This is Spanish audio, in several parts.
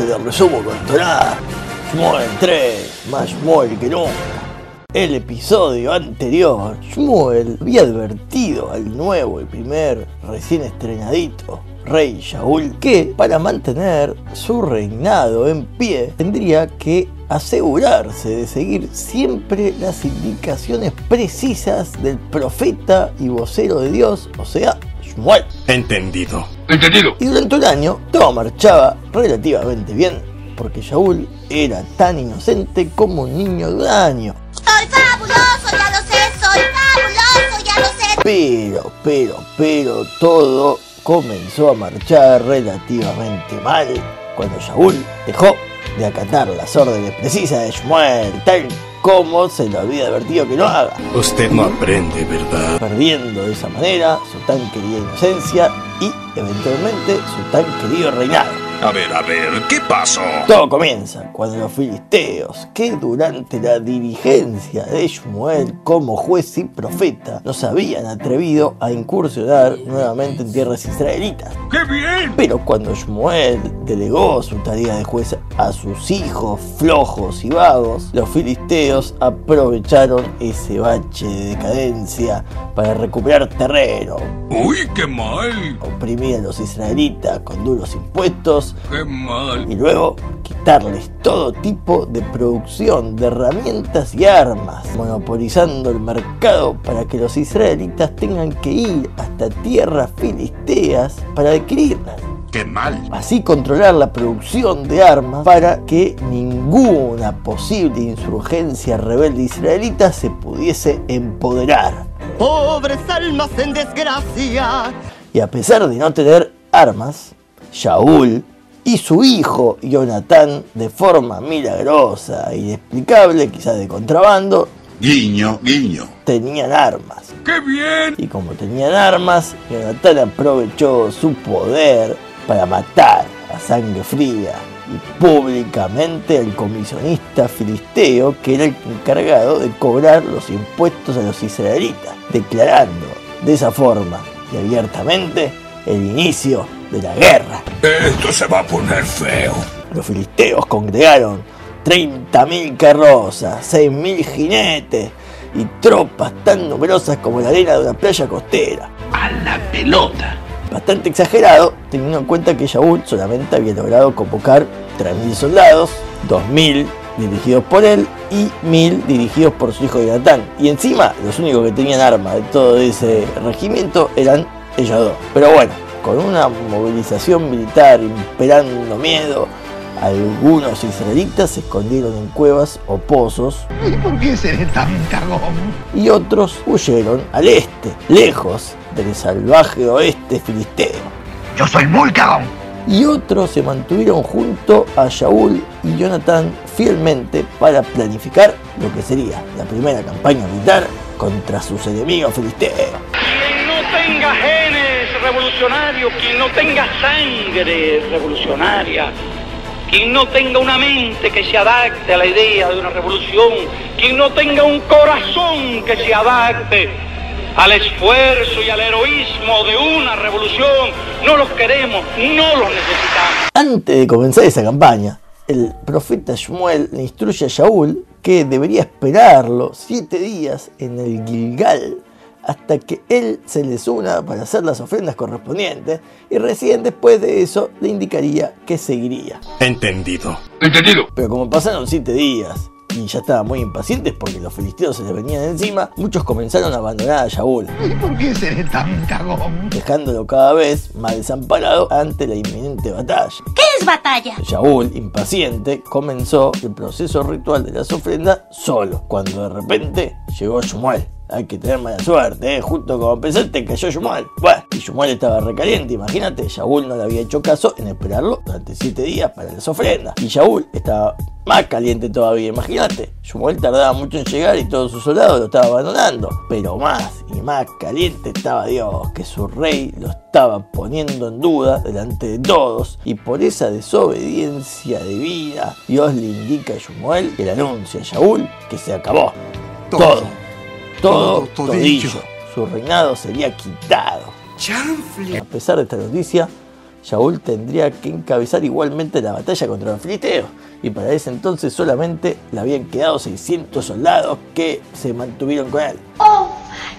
te lo resumo con. Shmuel 3, más Shmuel que nunca. El episodio anterior, Shmuel había advertido al nuevo y primer recién estrenadito rey Shaul que para mantener su reinado en pie tendría que asegurarse de seguir siempre las indicaciones precisas del profeta y vocero de Dios, o sea, Entendido. Entendido. Y durante un año todo marchaba relativamente bien, porque Shaul era tan inocente como un niño de un año. Soy fabuloso, ya lo sé, soy fabuloso, ya lo sé. Pero, pero, pero todo comenzó a marchar relativamente mal cuando Shaul dejó de acatar las órdenes precisas de Shmuel, tal como se lo había advertido que no haga, Usted no aprende, ¿verdad? perdiendo de esa manera su tan querida inocencia y eventualmente su tan querido reinado. A ver, a ver, ¿qué pasó? Todo comienza cuando los filisteos, que durante la dirigencia de Shmuel como juez y profeta, no se habían atrevido a incursionar nuevamente en tierras israelitas. ¡Qué bien! Pero cuando Shmuel delegó su tarea de juez a sus hijos flojos y vagos, los filisteos aprovecharon ese bache de decadencia para recuperar terreno, ¡Uy, qué mal! oprimir a los israelitas con duros impuestos ¡Qué mal! y luego quitarles todo tipo de producción de herramientas y armas, monopolizando el mercado para que los israelitas tengan que ir hasta tierras filisteas para adquirirlas. ¡Qué mal! Así controlar la producción de armas para que ninguna posible insurgencia rebelde israelita se pudiese empoderar. Pobres almas en desgracia. Y a pesar de no tener armas, Shaul y su hijo Jonatán, de forma milagrosa e inexplicable, quizás de contrabando, Guiño, guiño. tenían armas. ¡Qué bien! Y como tenían armas, Jonatán aprovechó su poder para matar a sangre fría y públicamente al comisionista filisteo que era el encargado de cobrar los impuestos a los israelitas, declarando de esa forma y abiertamente el inicio de la guerra. Esto se va a poner feo. Los filisteos congregaron 30.000 carrozas, 6.000 jinetes y tropas tan numerosas como la arena de una playa costera. A la pelota. Bastante exagerado, teniendo en cuenta que Shaul solamente había logrado convocar 3.000 soldados, 2.000 dirigidos por él y 1.000 dirigidos por su hijo Jonatán. Y encima, los únicos que tenían armas de todo ese regimiento eran ellos dos. Pero bueno, con una movilización militar imperando miedo, algunos israelitas se escondieron en cuevas o pozos ¿Y por qué seré tan cagón? y otros huyeron al este, lejos del salvaje oeste filisteo. Yo soy muy cagón. Y otros se mantuvieron junto a Shaul y Jonathan fielmente para planificar lo que sería la primera campaña militar contra sus enemigos filisteos. Quien no tenga genes revolucionarios, quien no tenga sangre revolucionaria, quien no tenga una mente que se adapte a la idea de una revolución, quien no tenga un corazón que se adapte al esfuerzo y al heroísmo de una revolución, no los queremos, no los necesitamos. Antes de comenzar esa campaña, el profeta Shmuel le instruye a Shaul que debería esperarlo siete días en el Gilgal hasta que él se les una para hacer las ofrendas correspondientes y recién después de eso le indicaría que seguiría. Entendido. Entendido. Pero como pasaron siete días y ya estaban muy impacientes porque los filisteos se les venían encima, muchos comenzaron a abandonar a Shaul, ¿Y por qué seré tan cagón? dejándolo cada vez más desamparado ante la inminente batalla. ¿Qué es batalla? Shaul, impaciente, comenzó el proceso ritual de las ofrendas solo, cuando de repente llegó Shmuel. Hay que tener mala suerte, ¿eh? Justo como pensaste cayó Shmuel. Bueno, y Shmuel estaba recaliente, imagínate, Shaul no le había hecho caso en esperarlo durante siete días para las ofrendas. Y Shaul estaba más caliente todavía, imagínate. Shmuel tardaba mucho en llegar y todos sus soldados lo estaban abandonando. Pero más y más caliente estaba Dios, que su rey lo estaba poniendo en duda delante de todos. Y por esa desobediencia divina, Dios le indica a que le anuncia a Shaul que se acabó. Todo. Todo, Todo, todillo. todillo. Su reinado sería quitado. A pesar de esta noticia, Shaul tendría que encabezar igualmente la batalla contra los filisteos, y para ese entonces solamente le habían quedado 600 soldados que se mantuvieron con él. ¡Oh!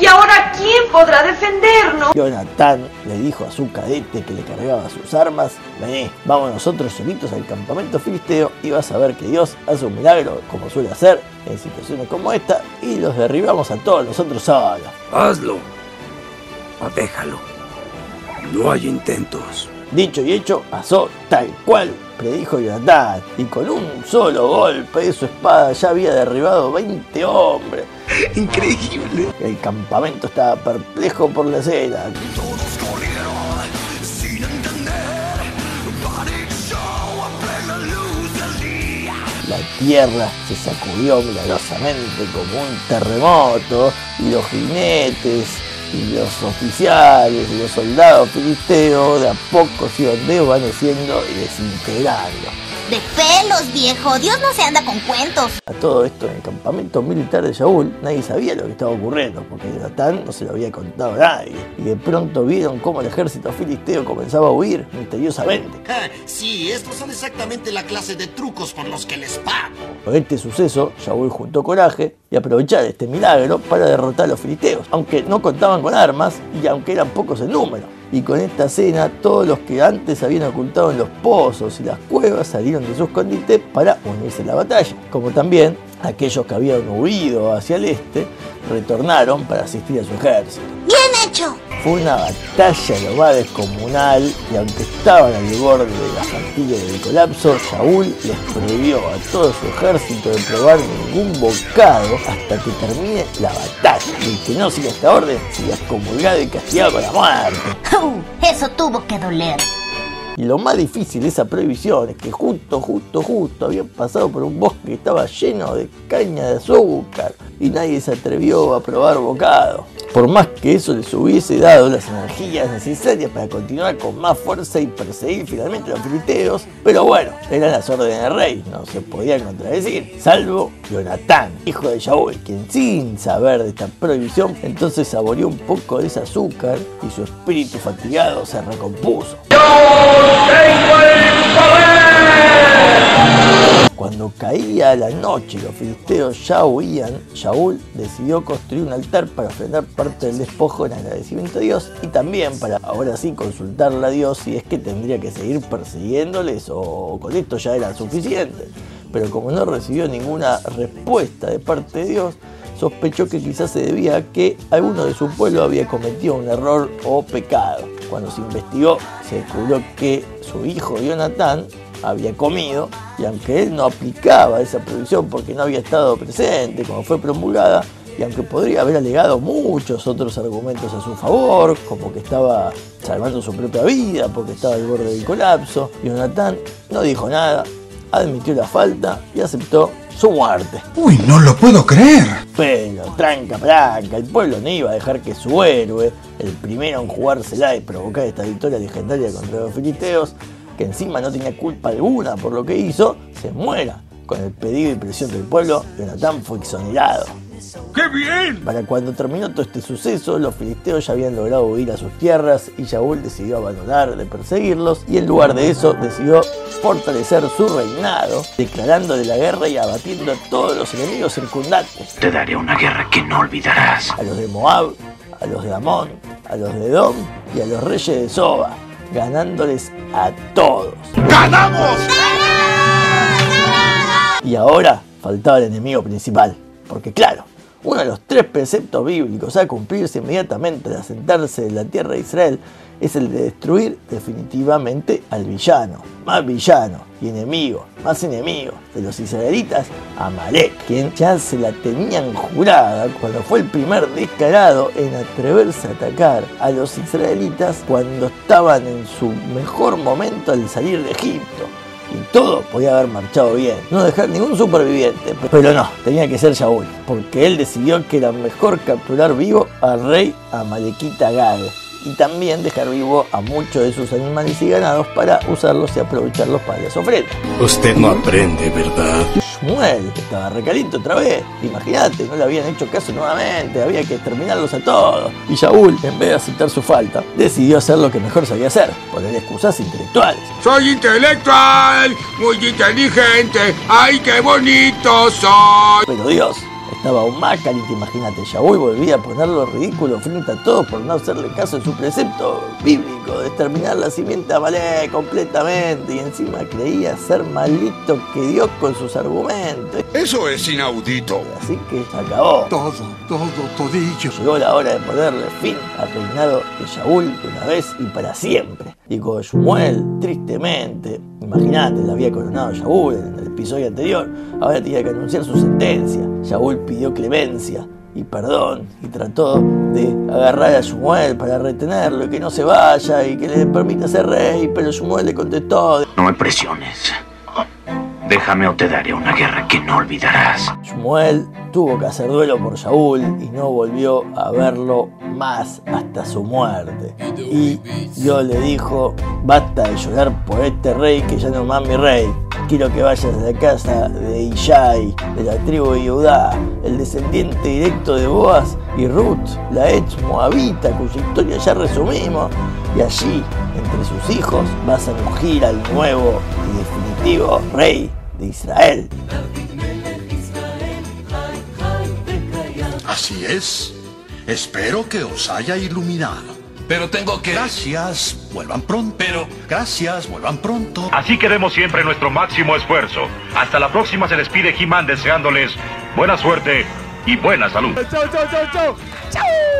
¿Y ahora quién podrá defendernos? Jonatán le dijo a su cadete que le cargaba sus armas, vení, vamos nosotros solitos al campamento filisteo y vas a ver que Dios hace un milagro como suele hacer en situaciones como esta y los derribamos a todos nosotros solos. Hazlo. O déjalo. No hay intentos. Dicho y hecho, pasó tal cual predijo Jonatán, y con un solo golpe de su espada ya había derribado 20 hombres. Increíble. El campamento estaba perplejo por la escena. La tierra se sacudió milagrosamente como un terremoto y los jinetes y los oficiales y los soldados filisteos de a poco se iban desvaneciendo y desintegrando. De pelos, viejo. Dios no se anda con cuentos. A todo esto, en el campamento militar de Shaul, nadie sabía lo que estaba ocurriendo, porque Jonatán no se lo había contado a nadie. Y de pronto vieron cómo el ejército filisteo comenzaba a huir misteriosamente. Ah, sí, estos son exactamente la clase de trucos por los que les pago. Con este suceso, Shaul juntó coraje y aprovechar este milagro para derrotar a los filisteos, aunque no contaban con armas y aunque eran pocos en número. Y con esta cena, todos los que antes habían ocultado en los pozos y las cuevas salieron de su escondite para unirse a la batalla, como también aquellos que habían huido hacia el este retornaron para asistir a su ejército. Hecho. Fue una batalla lo más descomunal y aunque estaban al borde de la fatiga y del colapso, Shaul les prohibió a todo su ejército de probar ningún bocado hasta que termine la batalla. Y el que no siga esta orden sería excomulgado y castigado con la muerte. Uh, eso tuvo que doler. Y lo más difícil de esa prohibición es que justo, justo, justo habían pasado por un bosque que estaba lleno de caña de azúcar y nadie se atrevió a probar bocado. Por más que eso les hubiese dado las energías necesarias para continuar con más fuerza y perseguir finalmente los filisteos, pero bueno, eran las órdenes del rey, no se podían contradecir, salvo Jonatán, hijo de Shaul, quien sin saber de esta prohibición, entonces saboreó un poco de ese azúcar y su espíritu fatigado se recompuso. Cuando caía la noche y los filisteos ya huían, Shaul decidió construir un altar para ofrendar parte del despojo en agradecimiento a Dios y también para ahora sí consultarle a Dios si es que tendría que seguir persiguiéndoles o con esto ya era suficiente. Pero como no recibió ninguna respuesta de parte de Dios, sospechó que quizás se debía a que alguno de su pueblo había cometido un error o pecado. Cuando se investigó, se descubrió que su hijo Jonatán había comido y aunque él no aplicaba esa prohibición porque no había estado presente como fue promulgada, y aunque podría haber alegado muchos otros argumentos a su favor, como que estaba salvando su propia vida porque estaba al borde del colapso, Jonatán no dijo nada, admitió la falta y aceptó su muerte. Uy, no lo puedo creer. Pero, tranca, tranca, el pueblo no iba a dejar que su héroe, el primero en jugársela y provocar esta victoria legendaria contra los filisteos, que encima no tenía culpa alguna por lo que hizo, se muera. Con el pedido y presión del pueblo, Jonatán fue exonerado. ¡Qué bien! Para cuando terminó todo este suceso, los filisteos ya habían logrado huir a sus tierras y Shaul decidió abandonar de perseguirlos y en lugar de eso decidió fortalecer su reinado, declarándole la guerra y abatiendo a todos los enemigos circundantes, Te daré una guerra que no olvidarás. a los de Moab, a los de Amón, a los de Edom y a los reyes de Soba, ganándoles a todos. ¡Ganamos! Y ahora faltaba el enemigo principal. Porque claro, uno de los tres preceptos bíblicos a cumplirse inmediatamente al asentarse en la tierra de Israel es el de destruir definitivamente al villano, más villano y enemigo, más enemigo de los israelitas, Amalek, quien ya se la tenían jurada cuando fue el primer descarado en atreverse a atacar a los israelitas cuando estaban en su mejor momento al salir de Egipto y todo podía haber marchado bien. No dejar ningún superviviente. Pero no, tenía que ser Shaul, porque él decidió que era mejor capturar vivo al rey Amalekita Gag y también dejar vivo a muchos de sus animales y ganados para usarlos y aprovecharlos para las ofrendas. Usted no aprende, ¿verdad? Shmuel estaba recaliente otra vez. Imagínate, no le habían hecho caso nuevamente, había que terminarlos a todos. Y Shaul, en vez de aceptar su falta, decidió hacer lo que mejor sabía hacer, poner excusas intelectuales. Soy intelectual, muy inteligente. ¡Ay, qué bonito soy! Pero Dios, estaba aún más caliente, imagínate. Shaul volvía a ponerlo ridículo frente a todos por no hacerle caso a su precepto bíblico de exterminar la simiente amalé completamente y encima creía ser malito que Dios con sus argumentos. Eso es inaudito. Así que se acabó. Todo, todo, todillo. Llegó la hora de ponerle fin al reinado de Shaul de una vez y para siempre. Y con Shmuel, tristemente, imagínate, la había coronado Shaul en el episodio anterior, ahora tenía que anunciar su sentencia. Shaul pidió clemencia y perdón y trató de agarrar a Shmuel para retenerlo y que no se vaya y que le permita ser rey, pero Shmuel le contestó. No me presiones. Déjame o te daré una guerra que no olvidarás. Shmuel tuvo que hacer duelo por Shaul y no volvió a verlo más hasta su muerte. Y Dios le dijo, basta de llorar por este rey que ya no más mi rey. Quiero que vayas a la casa de Ishai, de la tribu de Judá, el descendiente directo de Boaz y Ruth, la ex moabita, cuya historia ya resumimos. Y allí, entre sus hijos, vas a ungir al nuevo y definitivo rey de Israel. Así es. Espero que os haya iluminado. Pero tengo que... Gracias, vuelvan pronto. Pero... Gracias, vuelvan pronto. Así queremos siempre nuestro máximo esfuerzo. Hasta la próxima se despide He-Man deseándoles buena suerte y buena salud. ¡Chau, chau, chau, chau! ¡Chau!